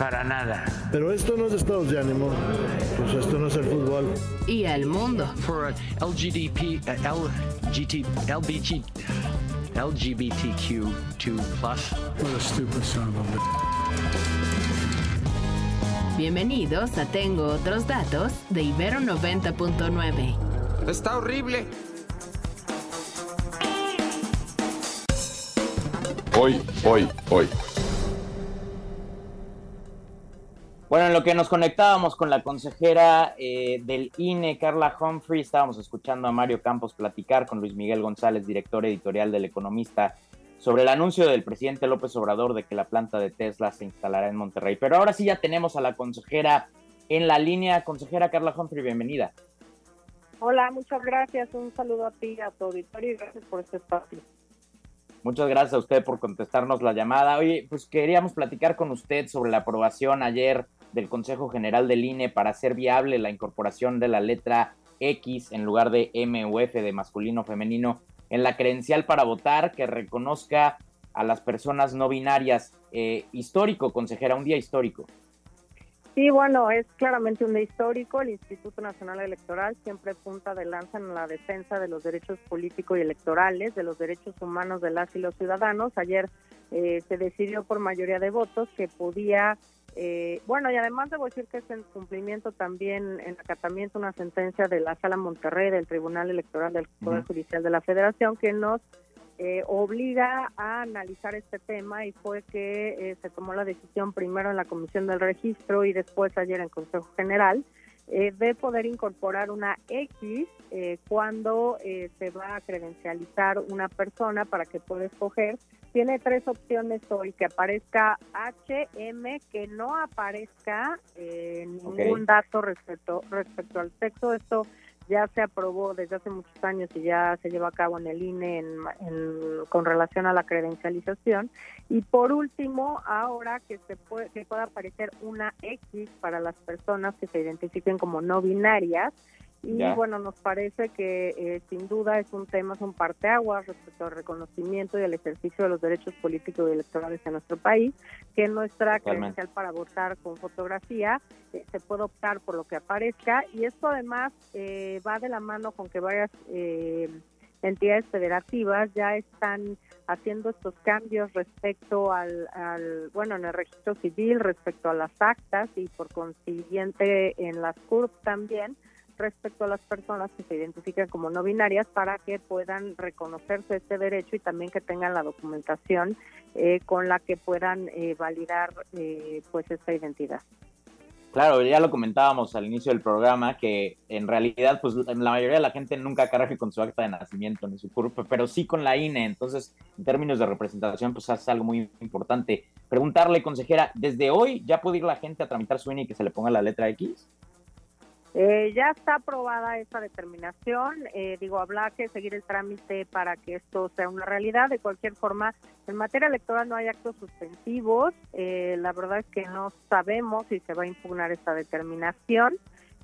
para nada. Pero esto no es estados de ánimo. Pues esto no es el fútbol. Y al mundo. For LGDP, uh, LGT, LBG, LGBTQ2+. What a stupid son of a Bienvenidos a Tengo otros datos de Ibero 90.9. Está horrible. Hoy, hoy, hoy. Bueno, en lo que nos conectábamos con la consejera eh, del INE, Carla Humphrey, estábamos escuchando a Mario Campos platicar con Luis Miguel González, director editorial del Economista, sobre el anuncio del presidente López Obrador de que la planta de Tesla se instalará en Monterrey. Pero ahora sí ya tenemos a la consejera en la línea. Consejera Carla Humphrey, bienvenida. Hola, muchas gracias. Un saludo a ti, a tu auditorio y gracias por este espacio. Muchas gracias a usted por contestarnos la llamada. Oye, pues queríamos platicar con usted sobre la aprobación ayer del Consejo General del INE para hacer viable la incorporación de la letra X en lugar de M o F de masculino femenino en la credencial para votar que reconozca a las personas no binarias. Eh, histórico, consejera, un día histórico. Sí, bueno, es claramente un día histórico. El Instituto Nacional Electoral siempre punta de lanza en la defensa de los derechos políticos y electorales, de los derechos humanos de las y los ciudadanos. Ayer eh, se decidió por mayoría de votos que podía, eh, bueno, y además debo decir que es en cumplimiento también, en acatamiento, una sentencia de la Sala Monterrey del Tribunal Electoral del Poder Judicial de la Federación que nos eh, obliga a analizar este tema y fue que eh, se tomó la decisión primero en la Comisión del Registro y después ayer en Consejo General eh, de poder incorporar una X eh, cuando eh, se va a credencializar una persona para que pueda escoger. Tiene tres opciones hoy, que aparezca HM, que no aparezca eh, ningún dato respecto, respecto al sexo. Esto ya se aprobó desde hace muchos años y ya se lleva a cabo en el INE en- en- con relación a la credencialización. Y por último, ahora que se puede, que pueda aparecer una X para las personas que se identifiquen como no binarias. Y Ya. bueno, nos parece que eh, sin duda es un tema, es un parteaguas respecto al reconocimiento y al ejercicio de los derechos políticos y electorales en nuestro país, que nuestra Totalmente. credencial para votar con fotografía eh, se puede optar por lo que aparezca y esto además eh, va de la mano con que varias eh, entidades federativas ya están haciendo estos cambios respecto al, al, bueno, en el registro civil, respecto a las actas y por consiguiente en las CURP también, respecto a las personas que se identifican como no binarias para que puedan reconocerse este derecho y también que tengan la documentación eh, con la que puedan eh, validar eh, pues esta identidad. Claro, ya lo comentábamos al inicio del programa que en realidad pues la mayoría de la gente nunca carga con su acta de nacimiento ni su CURP, pero sí con la INE, entonces en términos de representación pues es algo muy importante. Preguntarle, consejera, ¿desde hoy ya puede ir la gente a tramitar su INE y que se le ponga la letra X? Eh, ya está aprobada esa determinación. Eh, digo, habrá que seguir el trámite para que esto sea una realidad. De cualquier forma, en materia electoral no hay actos suspensivos. Eh, la verdad es que no sabemos si se va a impugnar esta determinación.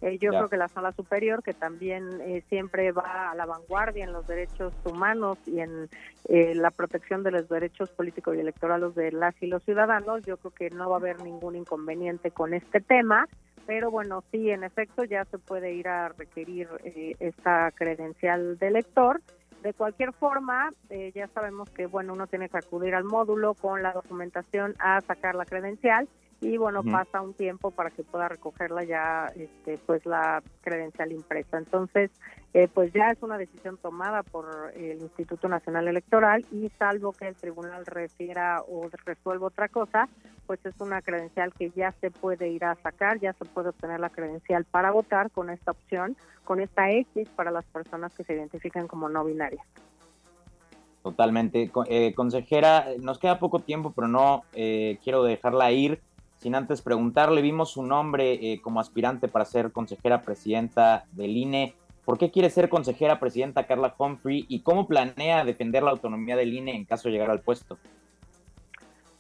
Eh, yo Ya. creo que la sala superior, que también eh, siempre va a la vanguardia en los derechos humanos y en eh, la protección de los derechos políticos y electorales de las y los ciudadanos, yo creo que no va a haber ningún inconveniente con este tema. Pero bueno, sí, en efecto, ya se puede ir a requerir eh, esta credencial de elector. De cualquier forma, eh, ya sabemos que bueno, uno tiene que acudir al módulo con la documentación a sacar la credencial y bueno, pasa un tiempo para que pueda recogerla ya este, pues la credencial impresa. Entonces, eh, pues ya es una decisión tomada por el Instituto Nacional Electoral y salvo que el tribunal refiera o resuelva otra cosa, pues es una credencial que ya se puede ir a sacar, ya se puede obtener la credencial para votar con esta opción, con esta X para las personas que se identifican como no binarias. Totalmente. Eh, consejera, nos queda poco tiempo, pero no eh, quiero dejarla ir sin antes preguntarle, vimos su nombre eh, como aspirante para ser consejera presidenta del INE. ¿Por qué quiere ser consejera presidenta Carla Humphrey y cómo planea defender la autonomía del INE en caso de llegar al puesto?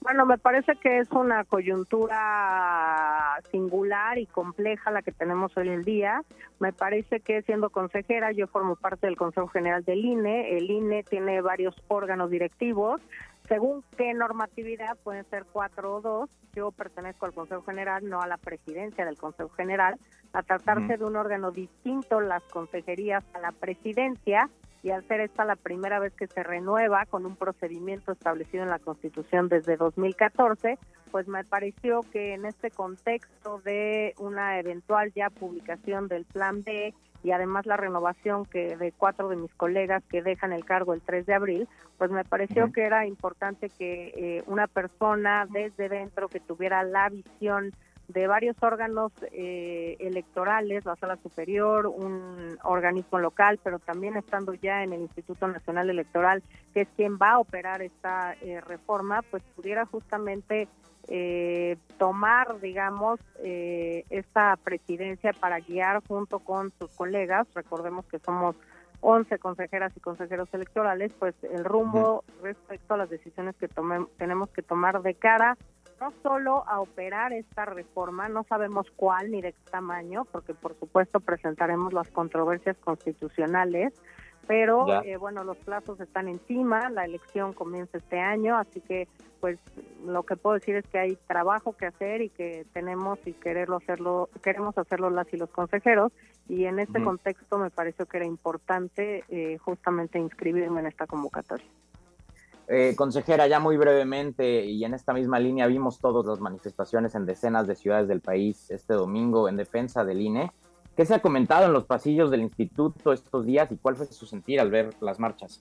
Bueno, me parece que es una coyuntura singular y compleja la que tenemos hoy en día. Me parece que siendo consejera, yo formo parte del Consejo General del INE. El INE tiene varios órganos directivos según qué normatividad, pueden ser cuatro o dos. Yo pertenezco al Consejo General, no a la presidencia del Consejo General. A tratarse de un órgano distinto, las consejerías a la presidencia, y al ser esta la primera vez que se renueva con un procedimiento establecido en la Constitución desde 2014, pues me pareció que en este contexto de una eventual ya publicación del Plan B y además la renovación que de cuatro de mis colegas que dejan el cargo el 3 de abril, pues me pareció que era importante que eh, una persona desde dentro que tuviera la visión de varios órganos eh, electorales, la sala superior, un organismo local, pero también estando ya en el Instituto Nacional Electoral, que es quien va a operar esta eh, reforma, pues pudiera justamente eh, tomar, digamos, eh, esta presidencia para guiar junto con sus colegas, recordemos que somos 11 consejeras y consejeros electorales, pues el rumbo respecto a las decisiones que tenemos que tomar de cara no solo a operar esta reforma, no sabemos cuál ni de qué tamaño, porque por supuesto presentaremos las controversias constitucionales, pero eh, bueno, los plazos están encima, la elección comienza este año, así que pues lo que puedo decir es que hay trabajo que hacer y que tenemos y quererlo hacerlo, queremos hacerlo las y los consejeros y en este contexto me pareció que era importante eh, justamente inscribirme en esta convocatoria. Eh, consejera, ya muy brevemente y en esta misma línea vimos todas las manifestaciones en decenas de ciudades del país este domingo en defensa del INE. ¿Qué se ha comentado en los pasillos del instituto estos días y cuál fue su sentir al ver las marchas?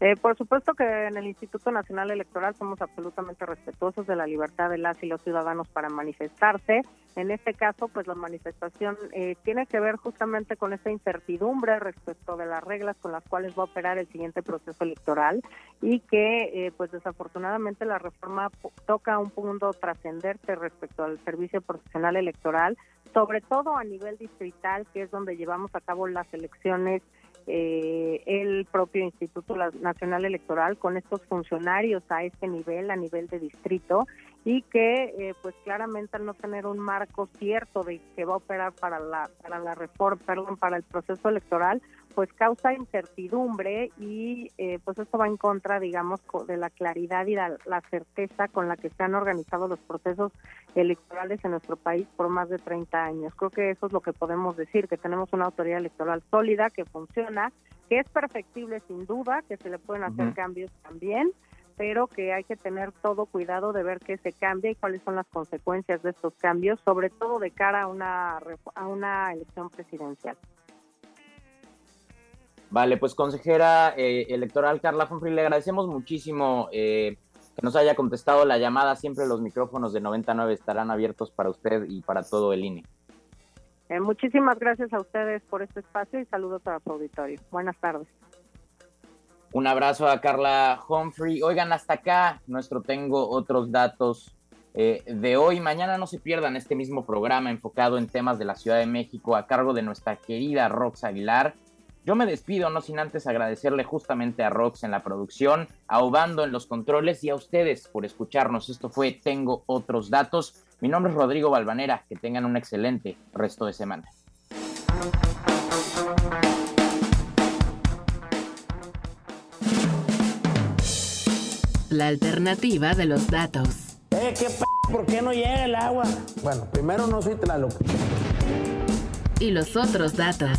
Eh, por supuesto que en el Instituto Nacional Electoral somos absolutamente respetuosos de la libertad de las y los ciudadanos para manifestarse. En este caso, pues la manifestación eh, tiene que ver justamente con esa incertidumbre respecto de las reglas con las cuales va a operar el siguiente proceso electoral y que, eh, pues desafortunadamente, la reforma toca un punto trascendente respecto al servicio profesional electoral, sobre todo a nivel distrital, que es donde llevamos a cabo las elecciones eh, el propio Instituto Nacional Electoral con estos funcionarios a este nivel, a nivel de distrito, y que eh, pues claramente al no tener un marco cierto de que va a operar para la para la reforma perdón para el proceso electoral pues causa incertidumbre y eh, pues esto va en contra digamos de la claridad y la, la, certeza con la que se han organizado los procesos electorales en nuestro país por más de 30 años creo que eso es lo que podemos decir que tenemos una autoridad electoral sólida que funciona que es perfectible sin duda que se le pueden hacer cambios también pero que hay que tener todo cuidado de ver qué se cambia y cuáles son las consecuencias de estos cambios, sobre todo de cara a una, a una elección presidencial. Vale, pues consejera eh, electoral Carla Humphrey, le agradecemos muchísimo eh, que nos haya contestado la llamada. Siempre los micrófonos de 99 estarán abiertos para usted y para todo el INE. Eh, muchísimas gracias a ustedes por este espacio y saludos a su auditorio. Buenas tardes. Un abrazo a Carla Humphrey. Oigan, hasta acá nuestro tengo otros datos eh, de hoy. Mañana no se pierdan este mismo programa enfocado en temas de la Ciudad de México a cargo de nuestra querida Rox Aguilar. Yo me despido, no sin antes agradecerle justamente a Rox en la producción, a Obando en los controles y a ustedes por escucharnos. Esto fue Tengo otros datos. Mi nombre es Rodrigo Balvanera. Que tengan un excelente resto de semana. La alternativa de los datos. Eh, ¿qué p ¿Por qué no llega el agua? Bueno, primero no soy Tlaloc. Y los otros datos.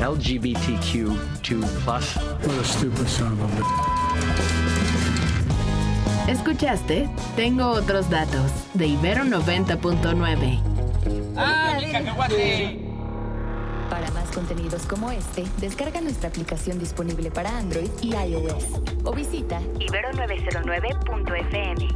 LGBTQ2 plus. What a stupid son of a Escuchaste Tengo otros datos de Ibero 90.9. ¡Ah, mi cacahuate! Para más contenidos como este, descarga nuestra aplicación disponible para Android y iOS o visita ibero909.fm.